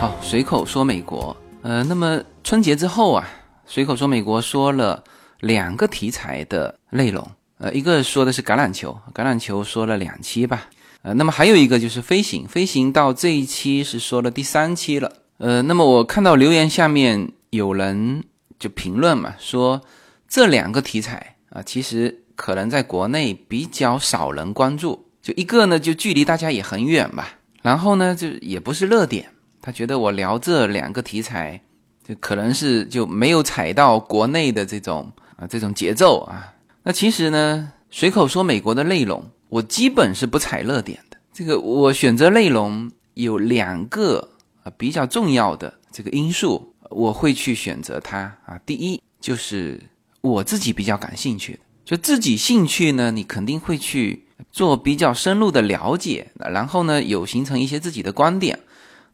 好，随口说美国。呃，那么春节之后啊，随口说美国说了两个题材的内容。呃，一个说的是橄榄球，橄榄球说了两期吧。呃，那么还有一个就是飞行，飞行到这一期是说了第三期了。呃，那么我看到留言下面有人就评论嘛，说这两个题材啊，其实可能在国内比较少人关注。就一个呢，就距离大家也很远吧。然后呢，就也不是热点。他觉得我聊这两个题材，就可能是就没有踩到国内的这种啊这种节奏啊。那其实呢，随口说美国的内容，我基本是不踩热点的。这个我选择内容有两个啊比较重要的这个因素，我会去选择它啊。第一就是我自己比较感兴趣的，就自己兴趣呢，你肯定会去做比较深入的了解，然后呢有形成一些自己的观点。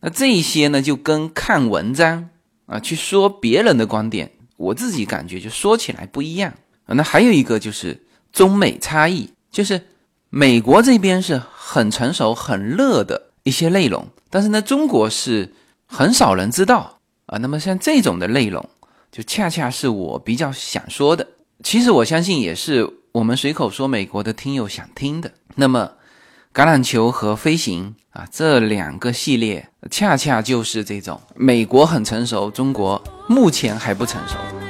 那这一些呢，就跟看文章啊，去说别人的观点，我自己感觉就说起来不一样啊。那还有一个就是中美差异，就是美国这边是很成熟、很热的一些内容，但是呢，中国是很少人知道啊。那么像这种的内容，就恰恰是我比较想说的。其实我相信也是我们随口说美国的听友想听的。那么。橄榄球和飞行啊，这两个系列恰恰就是这种美国很成熟，中国目前还不成熟。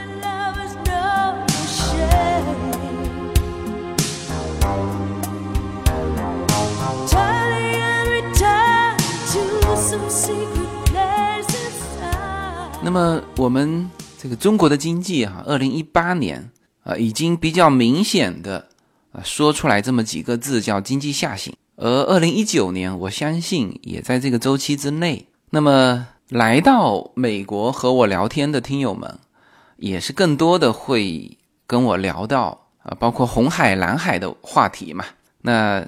那么我们这个中国的经济哈，二零一八年啊，已经比较明显的啊说出来这么几个字，叫经济下行。而二零一九年，我相信也在这个周期之内。那么，来到美国和我聊天的听友们，也是更多的会跟我聊到啊，包括红海、蓝海的话题嘛。那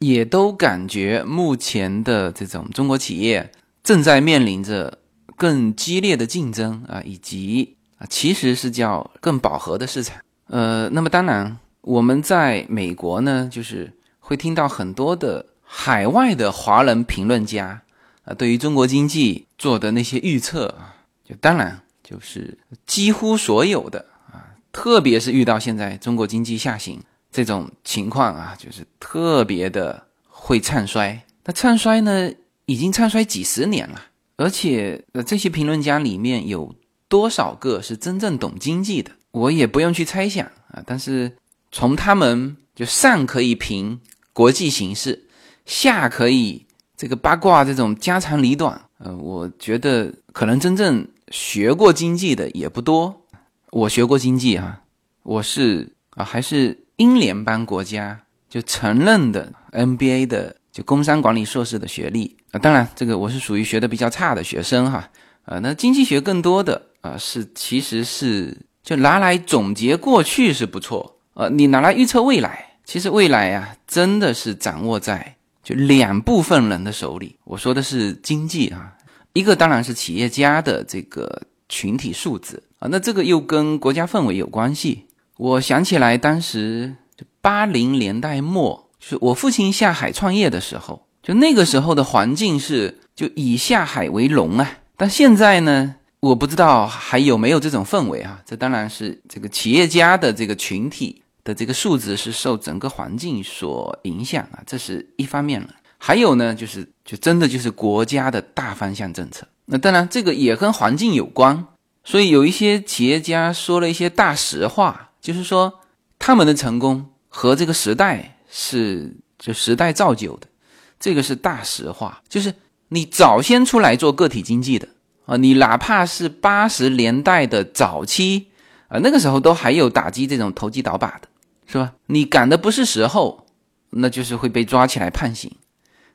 也都感觉目前的这种中国企业正在面临着更激烈的竞争啊，以及啊，其实是叫更饱和的市场。呃，那么当然，我们在美国呢，就是。会听到很多的海外的华人评论家啊，对于中国经济做的那些预测啊，就当然就是几乎所有的啊，特别是遇到现在中国经济下行这种情况啊，就是特别的会唱衰。那唱衰呢，已经唱衰几十年了，而且呃，这些评论家里面有多少个是真正懂经济的，我也不用去猜想啊。但是从他们就上可以评。国际形势下可以这个八卦这种家长里短，呃，我觉得可能真正学过经济的也不多。我学过经济哈，我是啊还是英联邦国家就承认的 MBA 的就工商管理硕士的学历啊。当然这个我是属于学的比较差的学生哈。啊，那经济学更多的啊是其实是就拿来总结过去是不错，呃，你拿来预测未来。其实未来呀，真的是掌握在就两部分人的手里。我说的是经济啊，一个当然是企业家的这个群体素质啊，那这个又跟国家氛围有关系。我想起来，当时就八零年代末，就是我父亲下海创业的时候，就那个时候的环境是就以下海为荣啊。但现在呢，我不知道还有没有这种氛围啊。这当然是这个企业家的这个群体。的这个素质是受整个环境所影响啊，这是一方面了。还有呢，就是就真的就是国家的大方向政策。那当然，这个也跟环境有关。所以有一些企业家说了一些大实话，就是说他们的成功和这个时代是就时代造就的，这个是大实话。就是你早先出来做个体经济的啊，你哪怕是八十年代的早期啊，那个时候都还有打击这种投机倒把的。是吧？你赶的不是时候，那就是会被抓起来判刑；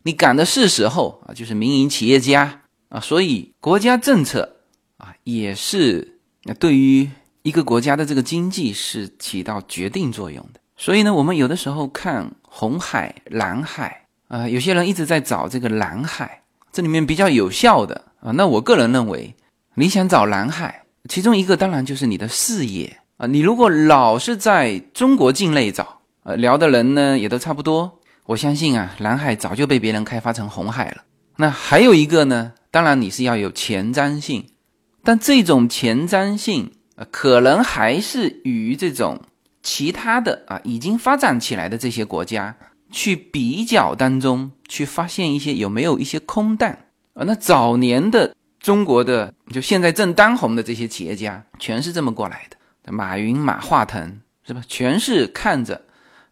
你赶的是时候啊，就是民营企业家啊。所以国家政策啊，也是对于一个国家的这个经济是起到决定作用的。所以呢，我们有的时候看红海、蓝海啊，有些人一直在找这个蓝海，这里面比较有效的啊，那我个人认为，你想找蓝海，其中一个当然就是你的视野啊。你如果老是在中国境内找，呃，聊的人呢也都差不多，我相信啊，蓝海早就被别人开发成红海了。那还有一个呢，当然你是要有前瞻性，但这种前瞻性啊，可能还是与这种其他的啊已经发展起来的这些国家。去比较当中，去发现一些有没有一些空档啊？那早年的中国的，就现在正当红的这些企业家，全是这么过来的。马云、马化腾是吧？全是看着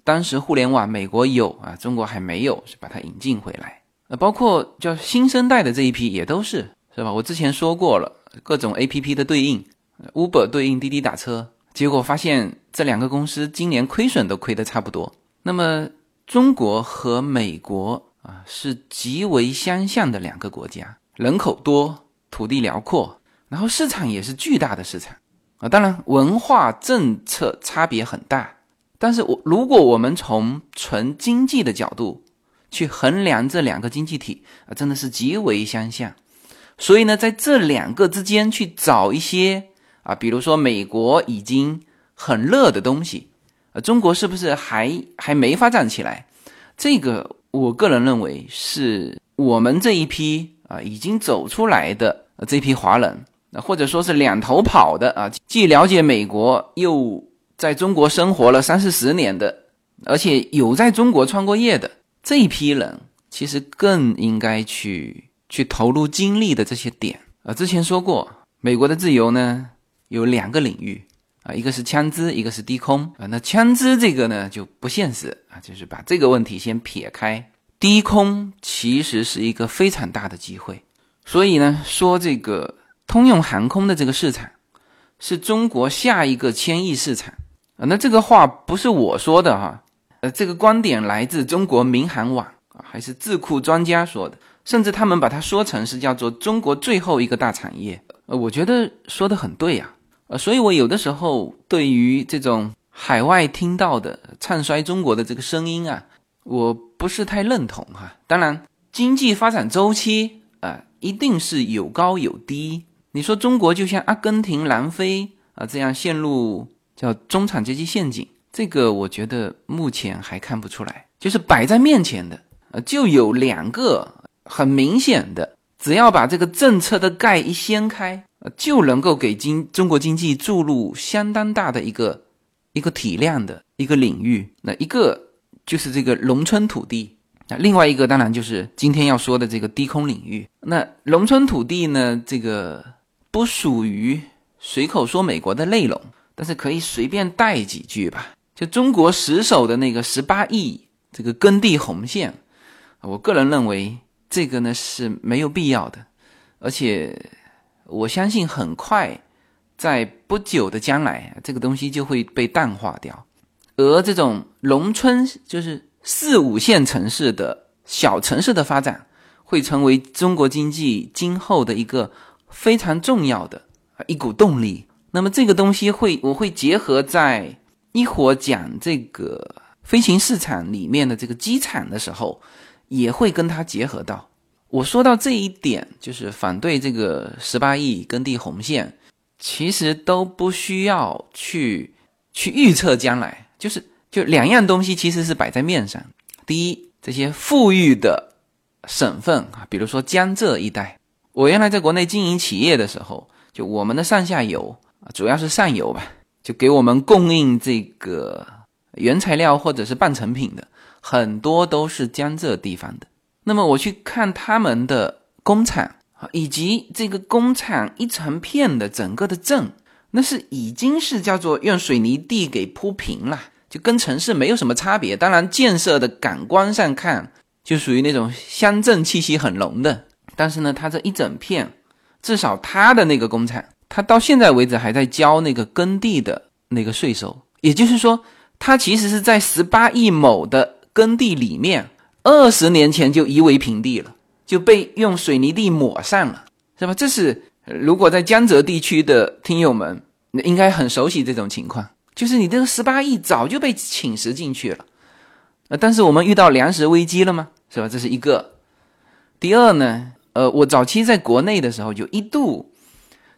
当时互联网美国有啊，中国还没有，是把它引进回来。那包括叫新生代的这一批也都是是吧？我之前说过了，各种 A P P 的对应，Uber 对应滴滴打车，结果发现这两个公司今年亏损都亏得差不多。那么。中国和美国啊是极为相像的两个国家，人口多，土地辽阔，然后市场也是巨大的市场啊。当然，文化政策差别很大，但是我如果我们从纯经济的角度去衡量这两个经济体啊，真的是极为相像。所以呢，在这两个之间去找一些啊，比如说美国已经很热的东西。呃，中国是不是还还没发展起来？这个我个人认为是我们这一批啊已经走出来的这批华人，那或者说是两头跑的啊，既了解美国又在中国生活了三四十年的，而且有在中国创过业的这一批人，其实更应该去去投入精力的这些点啊。之前说过，美国的自由呢有两个领域。啊，一个是枪支，一个是低空啊。那枪支这个呢就不现实啊，就是把这个问题先撇开。低空其实是一个非常大的机会，所以呢，说这个通用航空的这个市场是中国下一个千亿市场啊。那这个话不是我说的哈，呃，这个观点来自中国民航网啊，还是智库专家说的，甚至他们把它说成是叫做中国最后一个大产业。呃，我觉得说的很对呀。呃，所以我有的时候对于这种海外听到的唱衰中国的这个声音啊，我不是太认同哈。当然，经济发展周期啊，一定是有高有低。你说中国就像阿根廷、南非啊这样陷入叫中产阶级陷阱，这个我觉得目前还看不出来。就是摆在面前的，呃，就有两个很明显的，只要把这个政策的盖一掀开。就能够给经中国经济注入相当大的一个一个体量的一个领域。那一个就是这个农村土地，那另外一个当然就是今天要说的这个低空领域。那农村土地呢，这个不属于随口说美国的内容，但是可以随便带几句吧。就中国死守的那个十八亿这个耕地红线，我个人认为这个呢是没有必要的，而且。我相信很快，在不久的将来，这个东西就会被淡化掉。而这种农村，就是四五线城市的小城市的发展，会成为中国经济今后的一个非常重要的一股动力。那么这个东西会，我会结合在一会儿讲这个飞行市场里面的这个机场的时候，也会跟它结合到。我说到这一点，就是反对这个十八亿耕地红线，其实都不需要去去预测将来，就是就两样东西其实是摆在面上。第一，这些富裕的省份啊，比如说江浙一带，我原来在国内经营企业的时候，就我们的上下游啊，主要是上游吧，就给我们供应这个原材料或者是半成品的，很多都是江浙地方的。那么我去看他们的工厂啊，以及这个工厂一成片的整个的镇，那是已经是叫做用水泥地给铺平了，就跟城市没有什么差别。当然建设的感官上看，就属于那种乡镇气息很浓的。但是呢，它这一整片，至少它的那个工厂，它到现在为止还在交那个耕地的那个税收，也就是说，它其实是在十八亿亩的耕地里面。二十年前就夷为平地了，就被用水泥地抹上了，是吧？这是如果在江浙地区的听友们应该很熟悉这种情况，就是你这个十八亿早就被侵蚀进去了。呃，但是我们遇到粮食危机了吗？是吧？这是一个。第二呢，呃，我早期在国内的时候，就一度，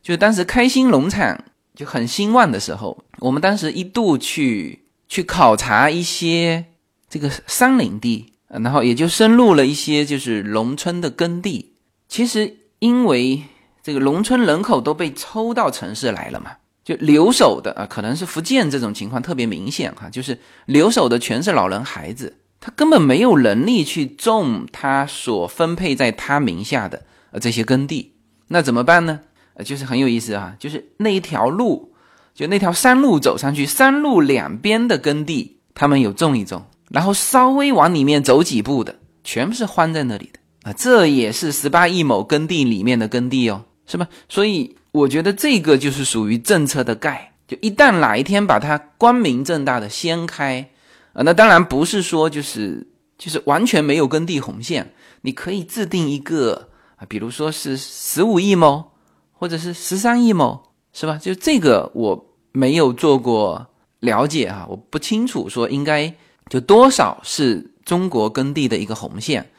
就当时开心农场就很兴旺的时候，我们当时一度去去考察一些这个山林地，然后也就深入了一些就是农村的耕地。其实因为这个农村人口都被抽到城市来了嘛，就留守的啊，可能是福建这种情况特别明显哈，就是留守的全是老人孩子。他根本没有能力去种他所分配在他名下的呃这些耕地，那怎么办呢？呃，就是很有意思啊，就是那一条路，就那条山路走上去，山路两边的耕地，他们有种一种，然后稍微往里面走几步的，全部是荒在那里的啊，这也是十八亿亩耕地里面的耕地哦，是吧？所以我觉得这个就是属于政策的盖，就一旦哪一天把它光明正大的掀开。啊，那当然不是说就是就是完全没有耕地红线，你可以制定一个啊，比如说是十五亿亩，或者是十三亿亩，是吧？就这个我没有做过了解哈，我不清楚说应该就多少是中国耕地的一个红线。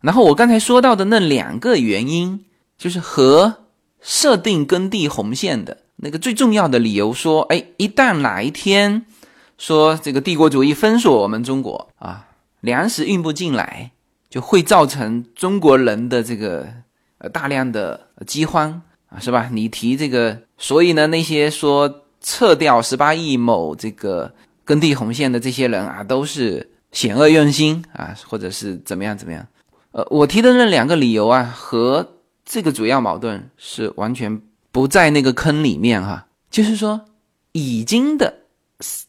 然后我刚才说到的那两个原因，就是和设定耕地红线的那个最重要的理由说，哎，一旦哪一天。说这个帝国主义封锁我们中国啊，粮食运不进来，就会造成中国人的这个呃大量的饥荒啊，是吧？你提这个，所以呢，那些说撤掉十八亿亩这个耕地红线的这些人啊，都是险恶用心啊，或者是怎么样怎么样？呃，我提的那两个理由啊，和这个主要矛盾是完全不在那个坑里面哈，就是说已经的。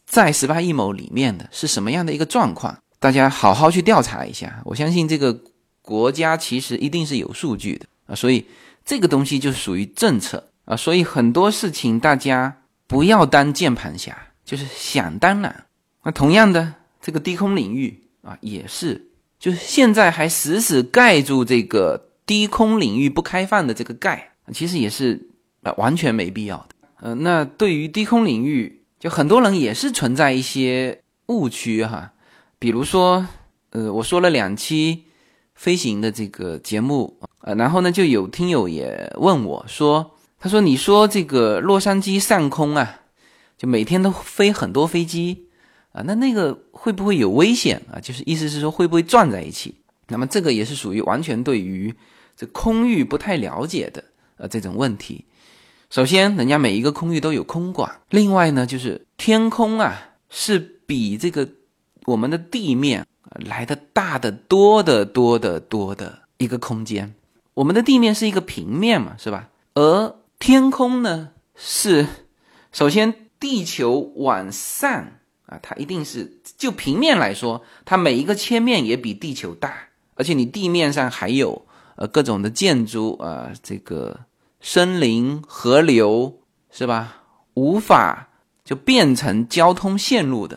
在十八亿亩里面的是什么样的一个状况？大家好好去调查一下。我相信这个国家其实一定是有数据的啊，所以这个东西就属于政策啊，所以很多事情大家不要当键盘侠，就是想当然。那同样的，这个低空领域啊，也是，就是现在还死死盖住这个低空领域不开放的这个盖，其实也是啊完全没必要的。呃，那对于低空领域。就很多人也是存在一些误区哈，比如说，呃，我说了两期飞行的这个节目，呃，然后呢，就有听友也问我说，他说你说这个洛杉矶上空啊，就每天都飞很多飞机啊，那那个会不会有危险啊？就是意思是说会不会撞在一起？那么这个也是属于完全对于这空域不太了解的呃这种问题。首先，人家每一个空域都有空管。另外呢，就是天空啊，是比这个我们的地面来的大的多的多的多的一个空间。我们的地面是一个平面嘛，是吧？而天空呢，是首先地球往上啊，它一定是就平面来说，它每一个切面也比地球大，而且你地面上还有呃各种的建筑啊，这个。森林、河流是吧？无法就变成交通线路的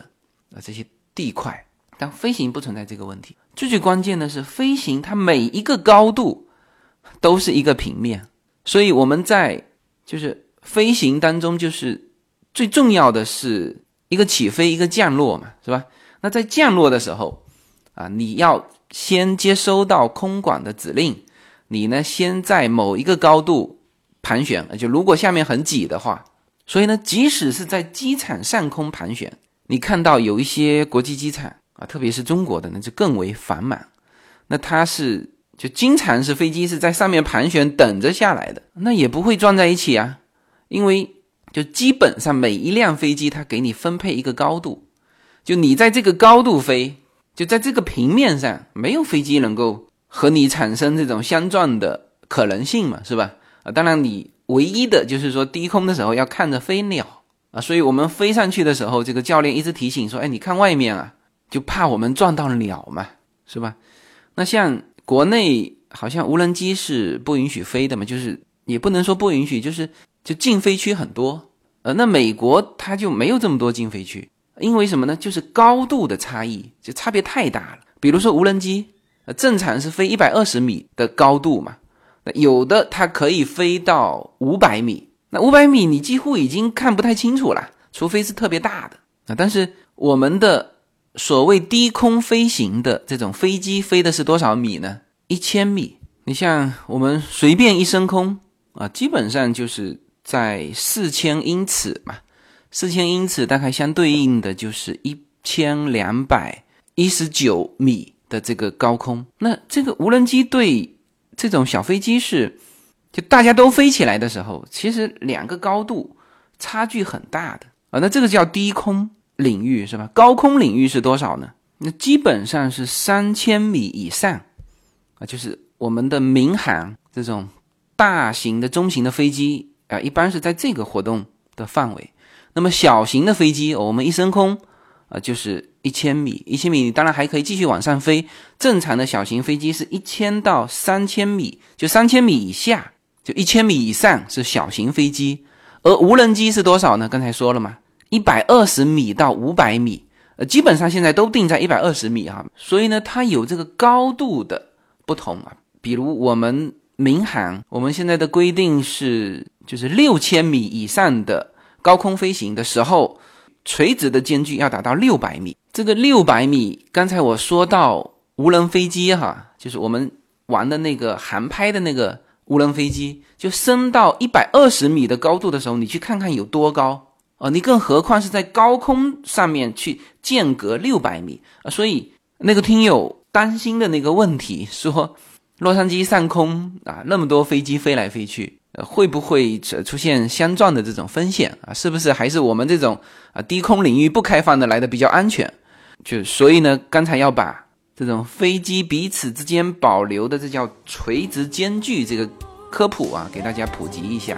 啊这些地块，但飞行不存在这个问题。最最关键的是，飞行它每一个高度都是一个平面，所以我们在就是飞行当中，就是最重要的是一个起飞，一个降落嘛，是吧？那在降落的时候啊，你要先接收到空管的指令，你呢先在某一个高度。盘旋，就如果下面很挤的话，所以呢，即使是在机场上空盘旋，你看到有一些国际机场啊，特别是中国的，那就更为繁忙。那它是就经常是飞机是在上面盘旋等着下来的，那也不会撞在一起啊，因为就基本上每一辆飞机它给你分配一个高度，就你在这个高度飞，就在这个平面上，没有飞机能够和你产生这种相撞的可能性嘛，是吧？啊当然，你唯一的就是说低空的时候要看着飞鸟啊，所以我们飞上去的时候，这个教练一直提醒说：“哎，你看外面啊，就怕我们撞到鸟嘛，是吧？”那像国内好像无人机是不允许飞的嘛，就是也不能说不允许，就是就禁飞区很多。呃，那美国它就没有这么多禁飞区，因为什么呢？就是高度的差异就差别太大了。比如说无人机，呃，正常是飞一百二十米的高度嘛。那有的它可以飞到五百米，那五百米你几乎已经看不太清楚了，除非是特别大的啊。但是我们的所谓低空飞行的这种飞机飞的是多少米呢？一千米，你像我们随便一升空啊，基本上就是在四千英尺嘛，四千英尺大概相对应的就是一千两百一十九米的这个高空。那这个无人机对这种小飞机是，就大家都飞起来的时候，其实两个高度差距很大的啊。那这个叫低空领域是吧？高空领域是多少呢？那基本上是三千米以上啊，就是。我们的民航这种大型的、中型的飞机啊，一般是在这个活动的范围。那么小型的飞机，我们一升空啊，就是一千米。一千米，你当然还可以继续往上飞。正常的小型飞机是一千到三千米，就三千米以下，就一千米以上是小型飞机。而无人机是多少呢？刚才说了嘛，一百二十米到五百米，呃，基本上现在都定在一百二十米啊。所以呢，它有这个高度的不同啊。比如我们民航，我们现在的规定是，就是六千米以上的高空飞行的时候，垂直的间距要达到六百米。这个六百米，刚才我说到无人飞机哈，就是我们玩的那个航拍的那个无人飞机，就升到一百二十米的高度的时候，你去看看有多高啊！你更何况是在高空上面去间隔六百米啊！所以那个听友担心的那个问题说。洛杉矶上空啊，那么多飞机飞来飞去，呃，会不会出现相撞的这种风险啊？是不是还是我们这种啊低空领域不开放的来的比较安全？就所以呢，刚才要把这种飞机彼此之间保留的这叫垂直间距这个科普啊，给大家普及一下。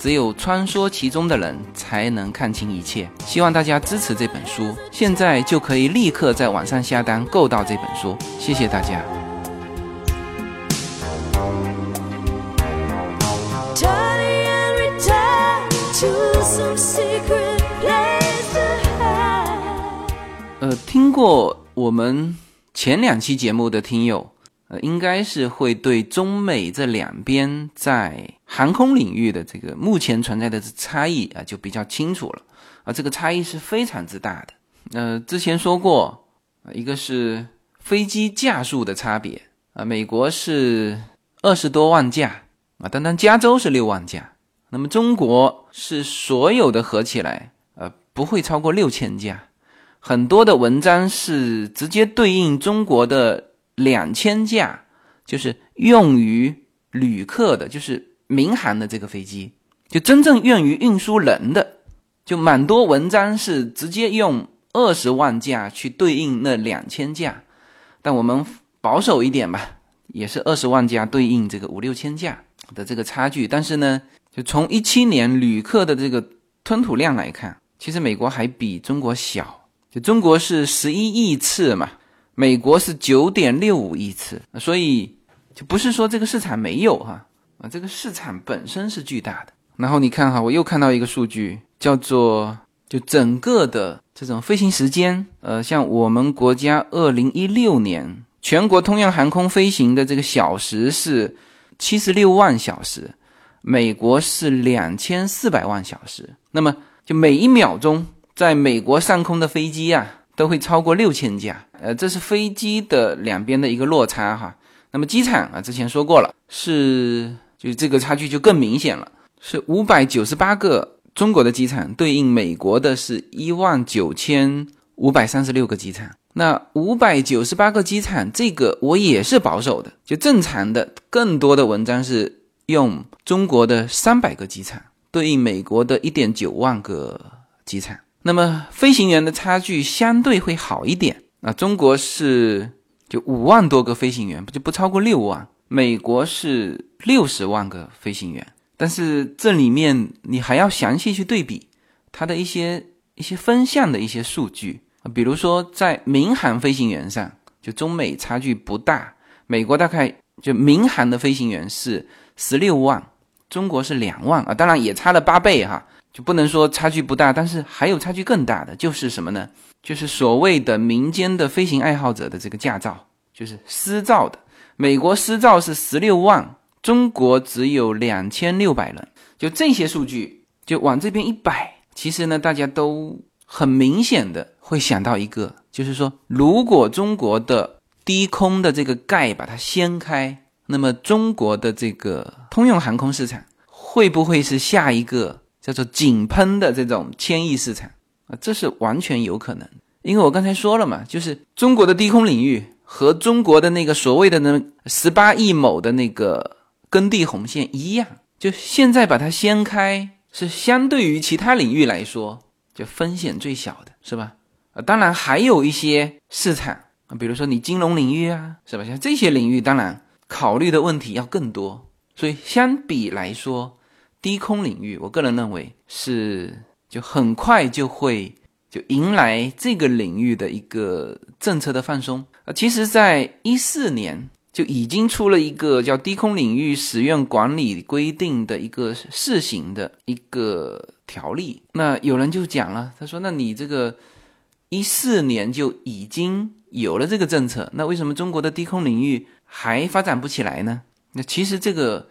只有穿梭其中的人才能看清一切。希望大家支持这本书，现在就可以立刻在网上下单购到这本书。谢谢大家。呃，听过我们前两期节目的听友。呃，应该是会对中美这两边在航空领域的这个目前存在的差异啊，就比较清楚了啊。这个差异是非常之大的。呃，之前说过，一个是飞机架数的差别啊，美国是二十多万架啊，单单加州是六万架，那么中国是所有的合起来呃不会超过六千架。很多的文章是直接对应中国的。两千架就是用于旅客的，就是民航的这个飞机，就真正用于运输人的，就蛮多文章是直接用二十万架去对应那两千架，但我们保守一点吧，也是二十万架对应这个五六千架的这个差距。但是呢，就从一七年旅客的这个吞吐量来看，其实美国还比中国小，就中国是十一亿次嘛。美国是九点六五亿次，所以就不是说这个市场没有哈啊，这个市场本身是巨大的。然后你看哈，我又看到一个数据，叫做就整个的这种飞行时间，呃，像我们国家二零一六年全国通用航空飞行的这个小时是七十六万小时，美国是两千四百万小时。那么就每一秒钟在美国上空的飞机啊。都会超过六千架，呃，这是飞机的两边的一个落差哈。那么机场啊，之前说过了，是就这个差距就更明显了，是五百九十八个中国的机场对应美国的是一万九千五百三十六个机场。那五百九十八个机场，这个我也是保守的，就正常的更多的文章是用中国的三百个机场对应美国的一点九万个机场。那么飞行员的差距相对会好一点啊，中国是就五万多个飞行员，不就不超过六万？美国是六十万个飞行员，但是这里面你还要详细去对比它的一些一些分项的一些数据，比如说在民航飞行员上就中美差距不大。美国大概就民航的飞行员是十六万，中国是两万啊，当然也差了八倍哈，就不能说差距不大，但是还有差距更大的就是什么呢？就是所谓的民间的飞行爱好者的这个驾照，就是私照的。美国私照是十六万，中国只有两千六百人。就这些数据，就往这边一摆，其实呢，大家都很明显的会想到一个，就是说，如果中国的低空的这个盖把它掀开，那么中国的这个通用航空市场会不会是下一个叫做井喷的这种千亿市场啊？这是完全有可能，因为我刚才说了嘛，就是中国的低空领域和中国的那个所谓的那十八亿亩的那个耕地红线一样。就现在把它掀开，是相对于其他领域来说，就风险最小的，是吧？啊，当然还有一些市场啊，比如说你金融领域啊，是吧？像这些领域，当然考虑的问题要更多。所以相比来说，低空领域，我个人认为是就很快就会就迎来这个领域的一个政策的放松啊。其实，在一四年。就已经出了一个叫《低空领域使用管理规定》的一个试行的一个条例。那有人就讲了，他说：“那你这个一四年就已经有了这个政策，那为什么中国的低空领域还发展不起来呢？”那其实这个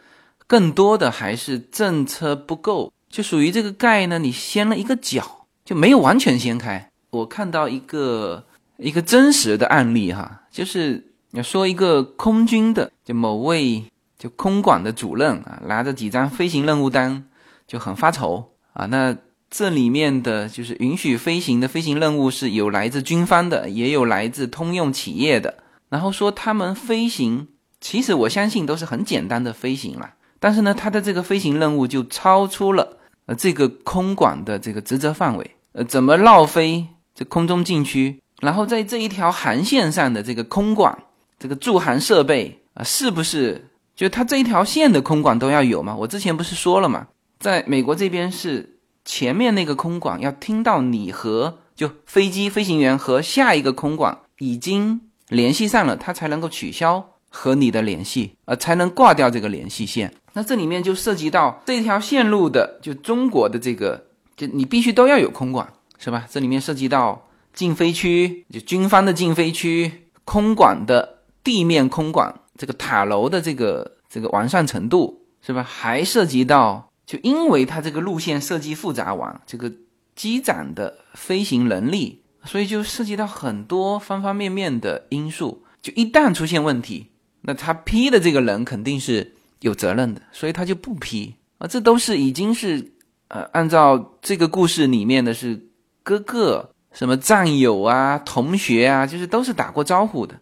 更多的还是政策不够，就属于这个盖呢，你掀了一个角，就没有完全掀开。我看到一个一个真实的案例哈，就是。要说一个空军的，就某位就空管的主任啊，拿着几张飞行任务单，就很发愁啊。那这里面的就是允许飞行的飞行任务是有来自军方的，也有来自通用企业的。然后说他们飞行，其实我相信都是很简单的飞行了。但是呢，他的这个飞行任务就超出了呃这个空管的这个职责范围。呃，怎么绕飞这空中禁区？然后在这一条航线上的这个空管。这个驻航设备啊，是不是就它这一条线的空管都要有吗？我之前不是说了吗？在美国这边是前面那个空管要听到你和就飞机飞行员和下一个空管已经联系上了，他才能够取消和你的联系，呃，才能挂掉这个联系线。那这里面就涉及到这条线路的就中国的这个，就你必须都要有空管，是吧？这里面涉及到禁飞区，就军方的禁飞区，空管的。地面空管这个塔楼的这个这个完善程度是吧？还涉及到，就因为它这个路线设计复杂，完这个机长的飞行能力，所以就涉及到很多方方面面的因素。就一旦出现问题，那他批的这个人肯定是有责任的，所以他就不批啊。这都是已经是呃，按照这个故事里面的是哥哥什么战友啊、同学啊，就是都是打过招呼的。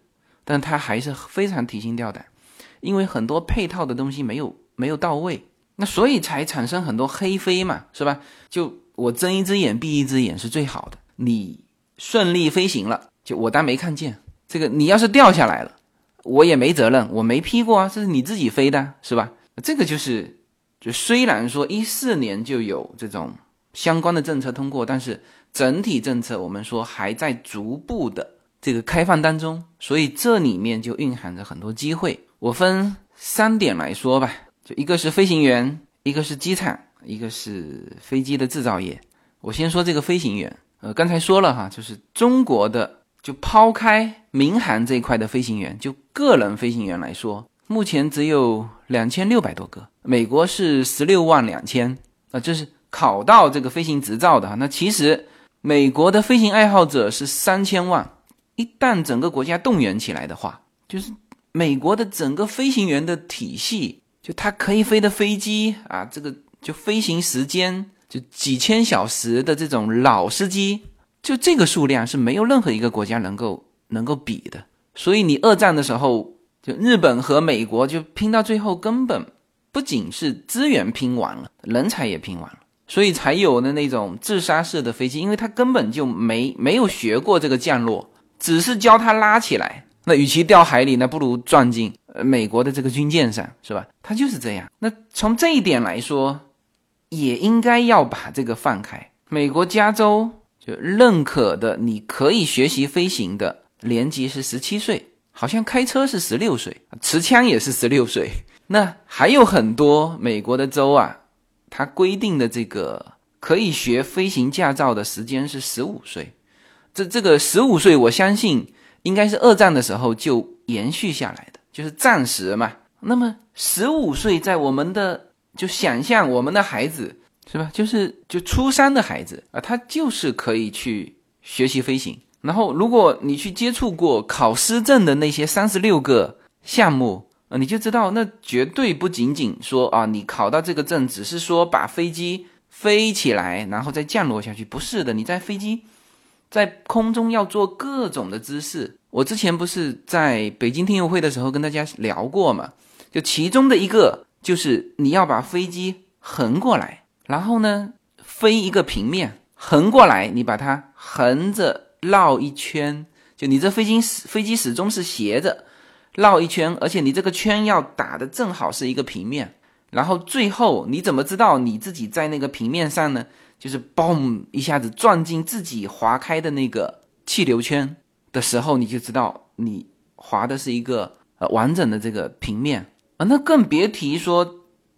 但他还是非常提心吊胆，因为很多配套的东西没有没有到位，那所以才产生很多黑飞嘛，是吧？就我睁一只眼闭一只眼是最好的，你顺利飞行了，就我当没看见。这个你要是掉下来了，我也没责任，我没批过啊，这是你自己飞的，是吧？这个就是，就虽然说一四年就有这种相关的政策通过，但是整体政策我们说还在逐步的。这个开放当中，所以这里面就蕴含着很多机会。我分三点来说吧，就一个是飞行员，一个是机场，一个是飞机的制造业。我先说这个飞行员，呃，刚才说了哈，就是中国的，就抛开民航这一块的飞行员，就个人飞行员来说，目前只有两千六百多个，美国是十六万两千啊，这是考到这个飞行执照的哈。那其实美国的飞行爱好者是三千万。一旦整个国家动员起来的话，就是美国的整个飞行员的体系，就他可以飞的飞机啊，这个就飞行时间就几千小时的这种老司机，就这个数量是没有任何一个国家能够能够比的。所以你二战的时候，就日本和美国就拼到最后，根本不仅是资源拼完了，人才也拼完了，所以才有的那种自杀式的飞机，因为它根本就没没有学过这个降落。只是教他拉起来，那与其掉海里，那不如撞进呃美国的这个军舰上，是吧？他就是这样。那从这一点来说，也应该要把这个放开。美国加州就认可的，你可以学习飞行的年级是十七岁，好像开车是十六岁，持枪也是十六岁。那还有很多美国的州啊，它规定的这个可以学飞行驾照的时间是十五岁。这这个十五岁，我相信应该是二战的时候就延续下来的，就是暂时嘛。那么十五岁，在我们的就想象我们的孩子是吧？就是就初三的孩子啊，他就是可以去学习飞行。然后，如果你去接触过考师证的那些三十六个项目啊，你就知道那绝对不仅仅说啊，你考到这个证只是说把飞机飞起来，然后再降落下去，不是的。你在飞机在空中要做各种的姿势。我之前不是在北京听友会的时候跟大家聊过嘛？就其中的一个就是你要把飞机横过来，然后呢飞一个平面，横过来，你把它横着绕一圈，就你这飞机飞机始终是斜着绕一圈，而且你这个圈要打的正好是一个平面，然后最后你怎么知道你自己在那个平面上呢？就是嘣一下子撞进自己划开的那个气流圈的时候，你就知道你划的是一个呃完整的这个平面。啊，那更别提说，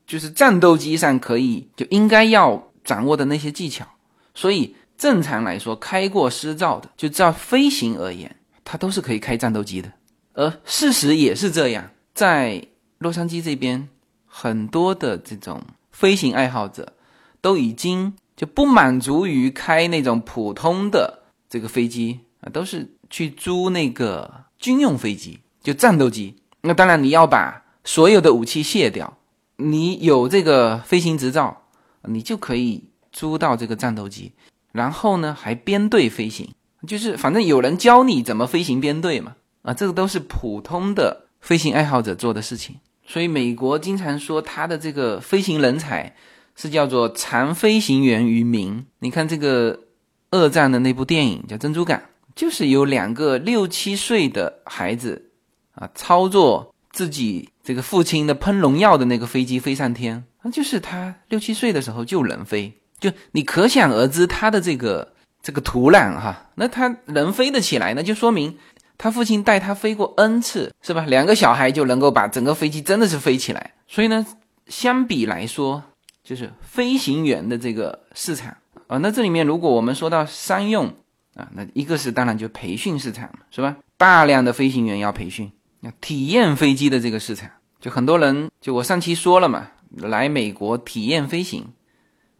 就是战斗机上可以就应该要掌握的那些技巧。所以正常来说，开过师照的，就照飞行而言，它都是可以开战斗机的。而事实也是这样，在洛杉矶这边，很多的这种飞行爱好者都已经就不满足于开那种普通的这个飞机啊，都是去租那个军用飞机，就战斗机。那当然你要把。所有的武器卸掉，你有这个飞行执照，你就可以租到这个战斗机，然后呢还编队飞行，就是反正有人教你怎么飞行编队嘛，啊，这个都是普通的飞行爱好者做的事情。所以美国经常说他的这个飞行人才是叫做“残飞行员于民”。你看这个二战的那部电影叫《珍珠港》，就是有两个六七岁的孩子啊操作自己。这个父亲的喷农药的那个飞机飞上天，那就是他六七岁的时候就能飞，就你可想而知他的这个这个土壤哈，那他能飞得起来，那就说明他父亲带他飞过 n 次，是吧？两个小孩就能够把整个飞机真的是飞起来，所以呢，相比来说，就是飞行员的这个市场啊，那这里面如果我们说到商用啊，那一个是当然就培训市场是吧？大量的飞行员要培训，要体验飞机的这个市场。就很多人，就我上期说了嘛，来美国体验飞行，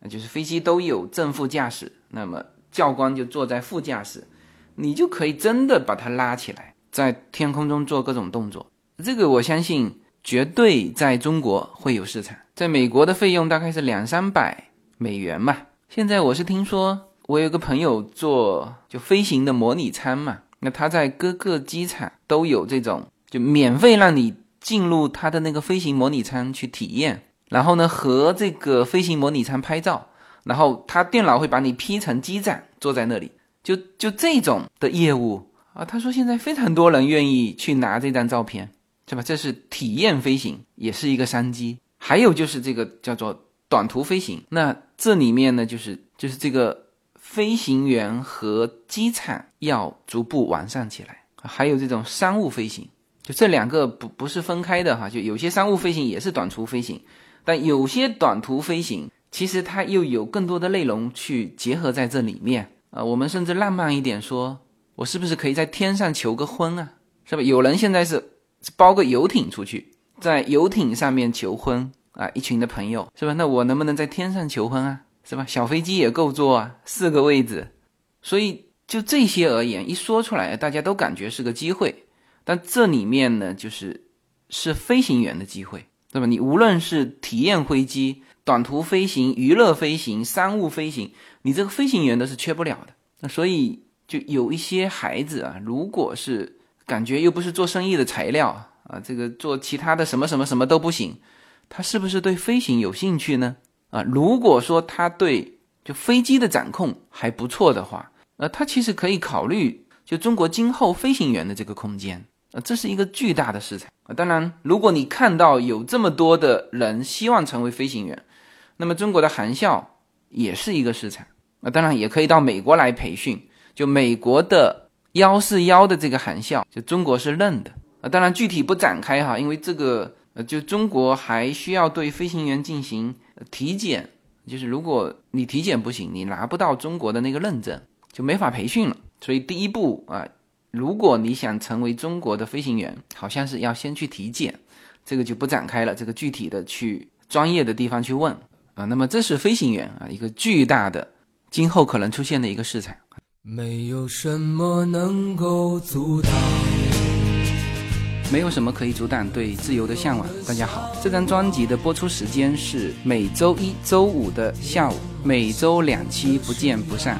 那就是飞机都有正副驾驶，那么教官就坐在副驾驶，你就可以真的把它拉起来，在天空中做各种动作。这个我相信绝对在中国会有市场，在美国的费用大概是两三百美元嘛。现在我是听说，我有个朋友做就飞行的模拟舱嘛，那他在各个机场都有这种，就免费让你。进入他的那个飞行模拟舱去体验，然后呢和这个飞行模拟舱拍照，然后他电脑会把你 P 成机长坐在那里，就就这种的业务啊，他说现在非常多人愿意去拿这张照片，是吧？这是体验飞行，也是一个商机。还有就是这个叫做短途飞行，那这里面呢就是就是这个飞行员和机场要逐步完善起来，还有这种商务飞行。就这两个不不是分开的哈，就有些商务飞行也是短途飞行，但有些短途飞行其实它又有更多的内容去结合在这里面啊。我们甚至浪漫一点说，我是不是可以在天上求个婚啊？是吧？有人现在是包个游艇出去，在游艇上面求婚啊，一群的朋友是吧？那我能不能在天上求婚啊？是吧？小飞机也够坐啊，四个位置。所以就这些而言，一说出来，大家都感觉是个机会。但这里面呢，就是是飞行员的机会，对吧？你无论是体验飞机、短途飞行、娱乐飞行、商务飞行，你这个飞行员都是缺不了的。那所以就有一些孩子啊，如果是感觉又不是做生意的材料啊，这个做其他的什么什么什么都不行，他是不是对飞行有兴趣呢？啊，如果说他对就飞机的掌控还不错的话，呃，他其实可以考虑就中国今后飞行员的这个空间。啊，这是一个巨大的市场啊！当然，如果你看到有这么多的人希望成为飞行员，那么中国的航校也是一个市场啊！当然，也可以到美国来培训，就美国的幺四幺的这个航校，就中国是认的啊。当然具体不展开哈，因为这个呃，就中国还需要对飞行员进行体检，就是如果你体检不行，你拿不到中国的那个认证，就没法培训了。所以第一步啊，如果你想成为中国的飞行员，好像是要先去体检，这个就不展开了，这个具体的去专业的地方去问啊。那么这是飞行员啊，一个巨大的今后可能出现的一个市场。没有什么能够阻挡，没有什么可以阻挡对自由的向往。大家好，这张专辑的播出时间是每周一周五的下午，每周两期，不见不散。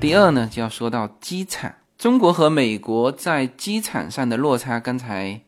第二呢，就要说到机场。中国和美国在机场上的落差，刚才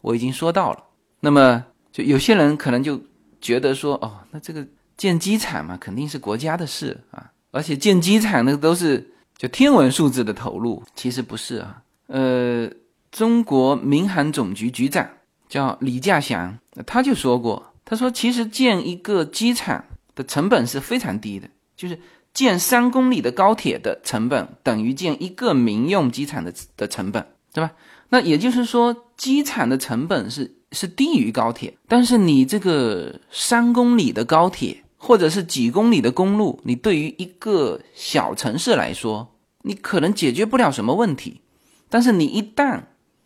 我已经说到了。那么，就有些人可能就觉得说，哦，那这个建机场嘛，肯定是国家的事啊，而且建机场那个都是就天文数字的投入。其实不是啊，呃，中国民航总局局长叫李稼祥，他就说过，他说其实建一个机场的成本是非常低的，就是。建三公里的高铁的成本等于建一个民用机场的的成本，对吧？那也就是说，机场的成本是是低于高铁，但是你这个三公里的高铁或者是几公里的公路，你对于一个小城市来说，你可能解决不了什么问题。但是你一旦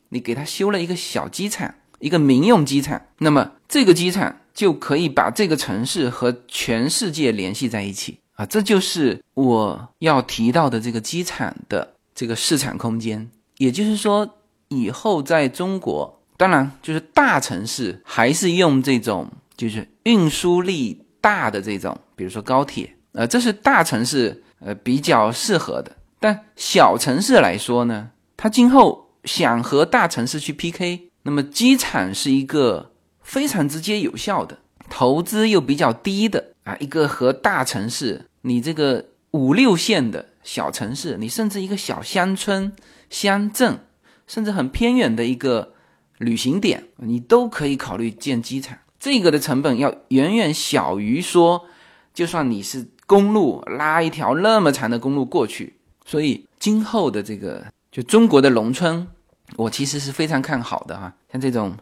你给他修了一个小机场，一个民用机场，那么这个机场就可以把这个城市和全世界联系在一起。啊，这就是我要提到的这个机场的这个市场空间。也就是说，以后在中国，当然就是大城市还是用这种就是运输力大的这种，比如说高铁，呃，这是大城市呃比较适合的。但小城市来说呢，它今后想和大城市去 PK，那么机场是一个非常直接有效的，投资又比较低的。啊，一个和大城市，你这个五六线的小城市，你甚至一个小乡村、乡镇，甚至很偏远的一个旅行点，你都可以考虑建机场。这个的成本要远远小于说，就算你是公路拉一条那么长的公路过去。所以今后的这个就中国的农村，我其实是非常看好的哈。像这种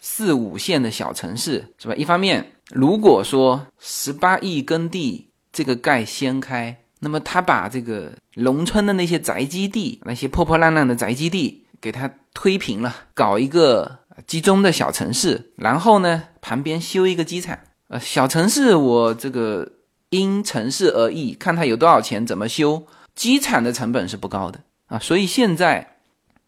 四五线的小城市，是吧？一方面。如果说十八亿耕地这个盖掀开，那么他把这个农村的那些宅基地、那些破破烂烂的宅基地给它推平了，搞一个集中的小城市，然后呢旁边修一个机场。呃，小城市我这个因城市而异，看它有多少钱，怎么修。机场的成本是不高的啊，所以现在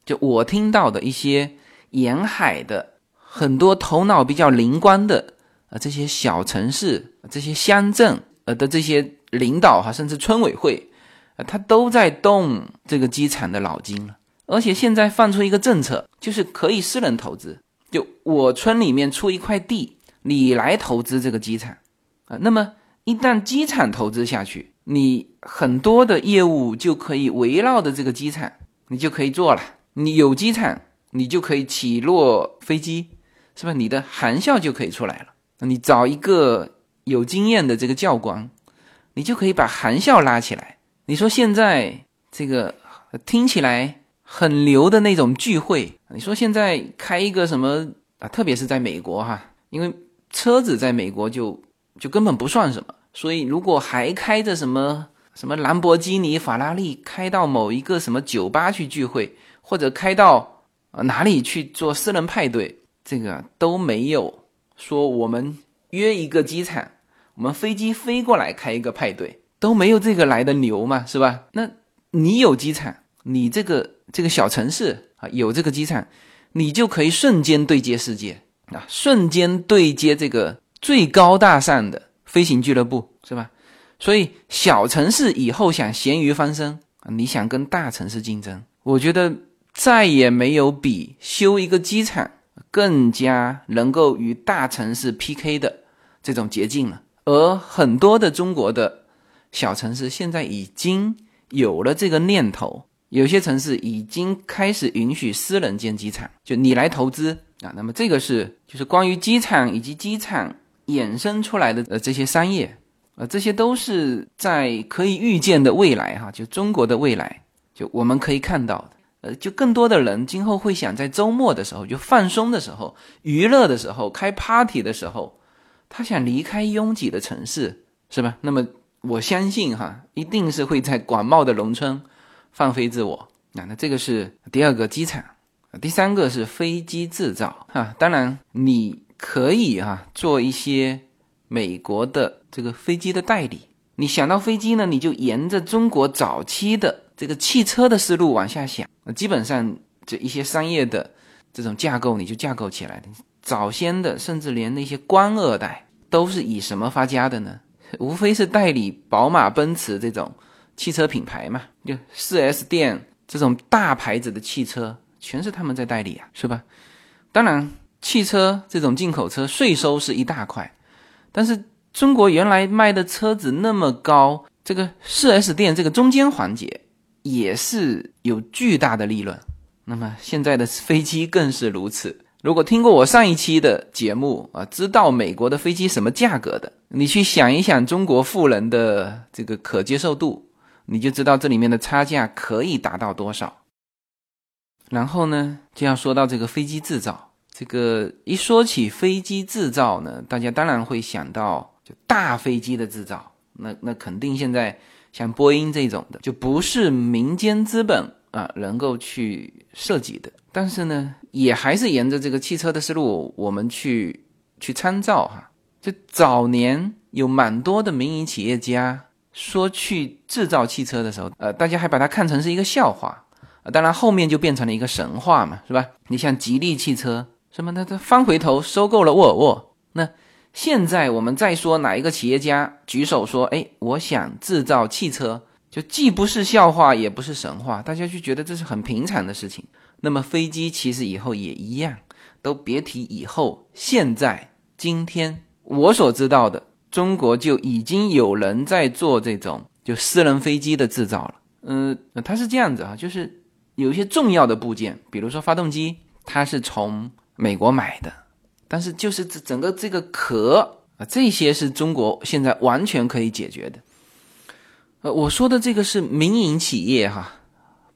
就我听到的一些沿海的很多头脑比较灵光的。啊，这些小城市、这些乡镇呃的这些领导哈，甚至村委会，啊，他都在动这个机场的脑筋了。而且现在放出一个政策，就是可以私人投资，就我村里面出一块地，你来投资这个机场啊。那么一旦机场投资下去，你很多的业务就可以围绕着这个机场，你就可以做了。你有机场，你就可以起落飞机，是吧？你的航校就可以出来了。那你找一个有经验的这个教官，你就可以把含笑拉起来。你说现在这个听起来很牛的那种聚会，你说现在开一个什么啊？特别是在美国哈，因为车子在美国就就根本不算什么，所以如果还开着什么什么兰博基尼、法拉利开到某一个什么酒吧去聚会，或者开到哪里去做私人派对，这个都没有说我们约一个机场，我们飞机飞过来开一个派对，都没有这个来的牛嘛，是吧？那你有机场，你这个这个小城市啊有这个机场，你就可以瞬间对接世界啊，瞬间对接这个最高大上的飞行俱乐部，是吧？所以小城市以后想咸鱼翻身啊，你想跟大城市竞争，我觉得再也没有比修一个机场更加能够与大城市 PK 的这种捷径了。而很多的中国的小城市现在已经有了这个念头，有些城市已经开始允许私人建机场，就你来投资啊。那么这个是就是关于机场以及机场衍生出来的呃这些商业。呃，这些都是在可以预见的未来哈，就中国的未来，就我们可以看到的。呃，就更多的人今后会想在周末的时候，就放松的时候、娱乐的时候、开 party 的时候，他想离开拥挤的城市，是吧？那么我相信哈，一定是会在广袤的农村放飞自我。那那这个是第二个机场，第三个是飞机制造啊。当然你可以哈做一些。美国的这个飞机的代理，你想到飞机呢，你就沿着中国早期的这个汽车的思路往下想，基本上这一些商业的这种架构你就架构起来了。早先的，甚至连那些官二代都是以什么发家的呢？无非是代理宝马、奔驰这种汽车品牌嘛，就四 S 店这种大牌子的汽车，全是他们在代理啊，是吧？当然，汽车这种进口车税收是一大块。但是中国原来卖的车子那么高，这个四 S 店这个中间环节也是有巨大的利润。那么现在的飞机更是如此。如果听过我上一期的节目啊，知道美国的飞机什么价格的，你去想一想中国富人的这个可接受度，你就知道这里面的差价可以达到多少。然后呢，就要说到这个飞机制造。这个一说起飞机制造呢，大家当然会想到就大飞机的制造，那那肯定现在像波音这种的就不是民间资本啊能够去设计的。但是呢，也还是沿着这个汽车的思路，我们去去参照哈。就早年有蛮多的民营企业家说去制造汽车的时候，呃，大家还把它看成是一个笑话。当然后面就变成了一个神话嘛，是吧？你像吉利汽车。什么？他他翻回头收购了沃尔沃。那现在我们再说哪一个企业家举手说：“哎，我想制造汽车。”就既不是笑话，也不是神话，大家就觉得这是很平常的事情。那么飞机其实以后也一样，都别提以后。现在今天我所知道的，中国就已经有人在做这种就私人飞机的制造了。嗯，它是这样子啊，就是有一些重要的部件，比如说发动机，它是从美国买的，但是就是这整个这个壳啊，这些是中国现在完全可以解决的。呃，我说的这个是民营企业哈，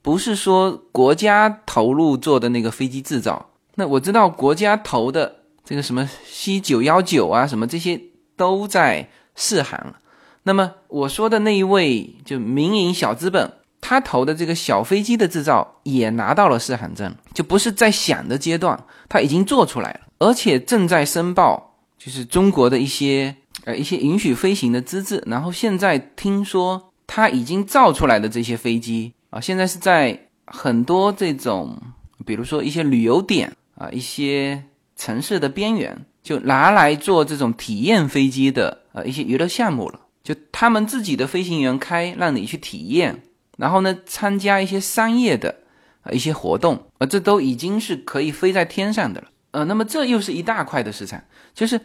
不是说国家投入做的那个飞机制造。那我知道国家投的这个什么 C 九幺九啊，什么这些都在试航了。那么我说的那一位就民营小资本。他投的这个小飞机的制造也拿到了试航证，就不是在想的阶段，他已经做出来了，而且正在申报，就是中国的一些呃一些允许飞行的资质。然后现在听说他已经造出来的这些飞机啊，现在是在很多这种，比如说一些旅游点啊，一些城市的边缘，就拿来做这种体验飞机的呃一些娱乐项目了。就他们自己的飞行员开，让你去体验。然后呢，参加一些商业的啊一些活动，啊，这都已经是可以飞在天上的了。呃，那么这又是一大块的市场，就是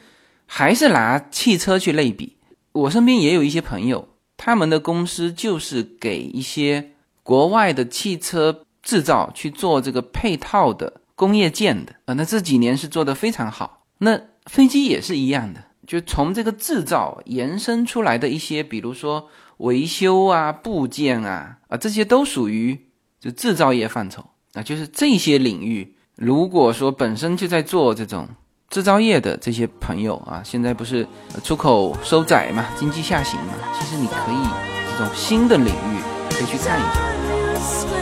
还是拿汽车去类比。我身边也有一些朋友，他们的公司就是给一些国外的汽车制造去做这个配套的工业件的啊。那这几年是做的非常好。那飞机也是一样的，就从这个制造延伸出来的一些，比如说。维修啊，部件啊，啊，这些都属于就制造业范畴啊。就是这些领域，如果说本身就在做这种制造业的这些朋友啊，现在不是出口收窄嘛，经济下行嘛，其实你可以这种新的领域可以去看一下。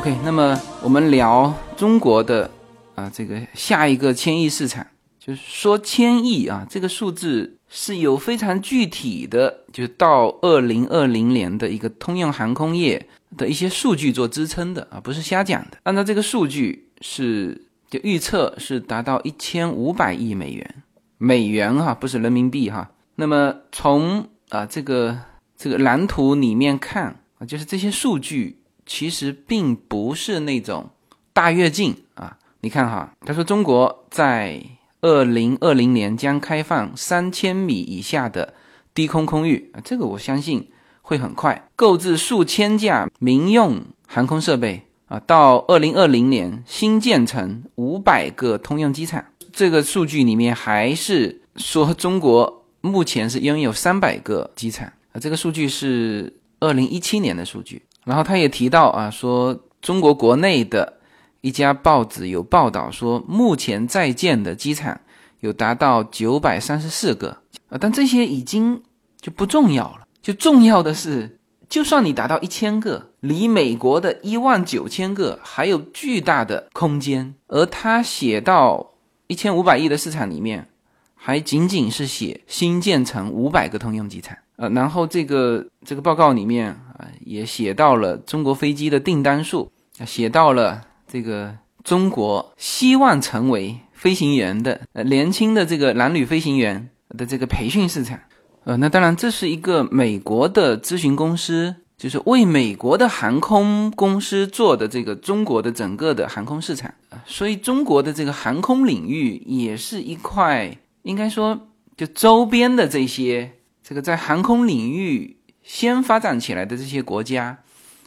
OK，那么我们聊中国的啊这个下一个千亿市场，就是说千亿啊这个数字是有非常具体的，就到二零二零年的一个通用航空业的一些数据做支撑的啊，不是瞎讲的。按照这个数据是就预测是达到一千五百亿美元，美元哈不是人民币哈。那么从啊这个这个蓝图里面看啊，就是这些数据。其实并不是那种大跃进啊！你看哈，他说中国在二零二零年将开放三千米以下的低空空域啊，这个我相信会很快。购置数千架民用航空设备啊，到二零二零年新建成五百个通用机场。这个数据里面还是说中国目前是拥有三百个机场啊，这个数据是二零一七年的数据。然后他也提到啊，说中国国内的一家报纸有报道说，目前在建的机场有达到九百三十四个啊，但这些已经就不重要了，就重要的是，就算你达到一千个，离美国的一万九千个还有巨大的空间。而他写到一千五百亿的市场里面，还仅仅是写新建成五百个通用机场。呃，然后这个这个报告里面啊，也写到了中国飞机的订单数，写到了这个中国希望成为飞行员的呃年轻的这个男女飞行员的这个培训市场。呃，那当然这是一个美国的咨询公司，就是为美国的航空公司做的这个中国的整个的航空市场啊，所以中国的这个航空领域也是一块，应该说就周边的这些。这个在航空领域先发展起来的这些国家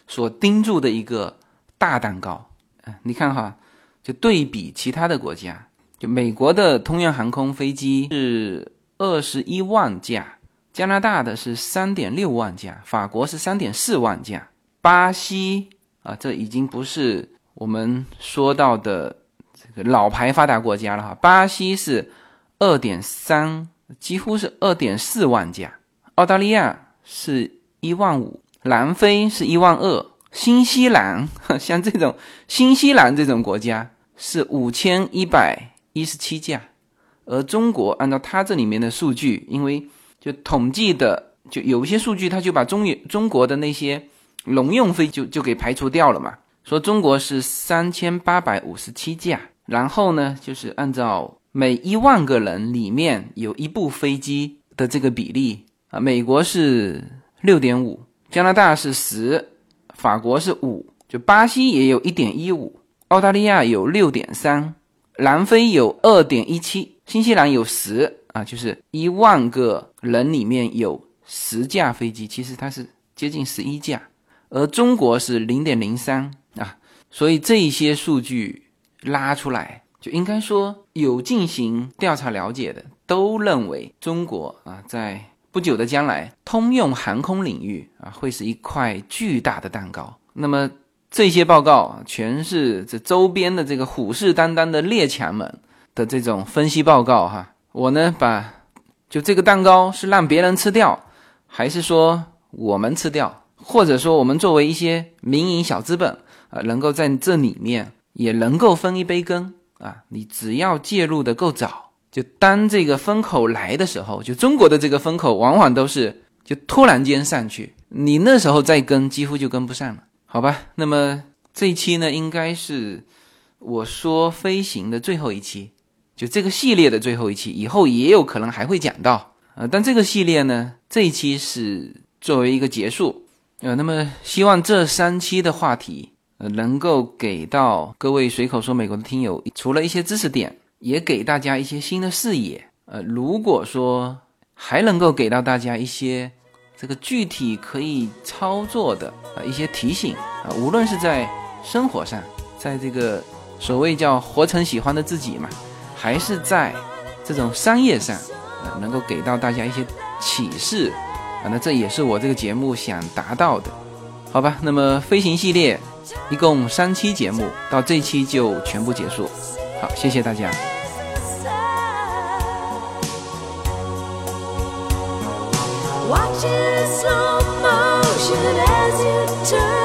所盯住的一个大蛋糕，嗯，你看哈，就对比其他的国家，就美国的通用航空飞机是二十一万架，加拿大的是三点六万架，法国是三点四万架，巴西啊，这已经不是我们说到的这个老牌发达国家了哈，巴西是二点三。几乎是二点四万架，澳大利亚是一万五，南非是一万二，新西兰 像这种新西兰这种国家是五千一百一十七架，而中国按照它这里面的数据，因为就统计的就有一些数据，他就把中中国的那些农用飞就就给排除掉了嘛，说中国是三千八百五十七架，然后呢就是按照。每一万个人里面有一部飞机的这个比例啊，美国是六点五，加拿大是十，法国是五，就巴西也有一点一五，澳大利亚有六点三，南非有二点一七，新西兰有十啊，就是一万个人里面有十架飞机，其实它是接近十一架，而中国是零点零三啊，所以这些数据拉出来。就应该说，有进行调查了解的都认为，中国啊，在不久的将来，通用航空领域啊，会是一块巨大的蛋糕。那么这些报告，全是这周边的这个虎视眈眈的列强们的这种分析报告哈。我呢，把就这个蛋糕是让别人吃掉，还是说我们吃掉，或者说我们作为一些民营小资本啊，能够在这里面也能够分一杯羹。啊，你只要介入的够早，就当这个风口来的时候，就中国的这个风口往往都是就突然间上去，你那时候再跟，几乎就跟不上了，好吧？那么这一期呢，应该是我说飞行的最后一期，就这个系列的最后一期，以后也有可能还会讲到啊。但这个系列呢，这一期是作为一个结束，呃，那么希望这三期的话题。呃能够给到各位随口说美国的听友，除了一些知识点，也给大家一些新的视野。呃，如果说还能够给到大家一些这个具体可以操作的啊一些提醒啊，无论是在生活上，在这个所谓叫活成喜欢的自己嘛，还是在这种商业上，呃，能够给到大家一些启示啊，那这也是我这个节目想达到的，好吧？那么飞行系列。一共三期节目，到这期就全部结束。好，谢谢大家。Watching slow motion as you turn.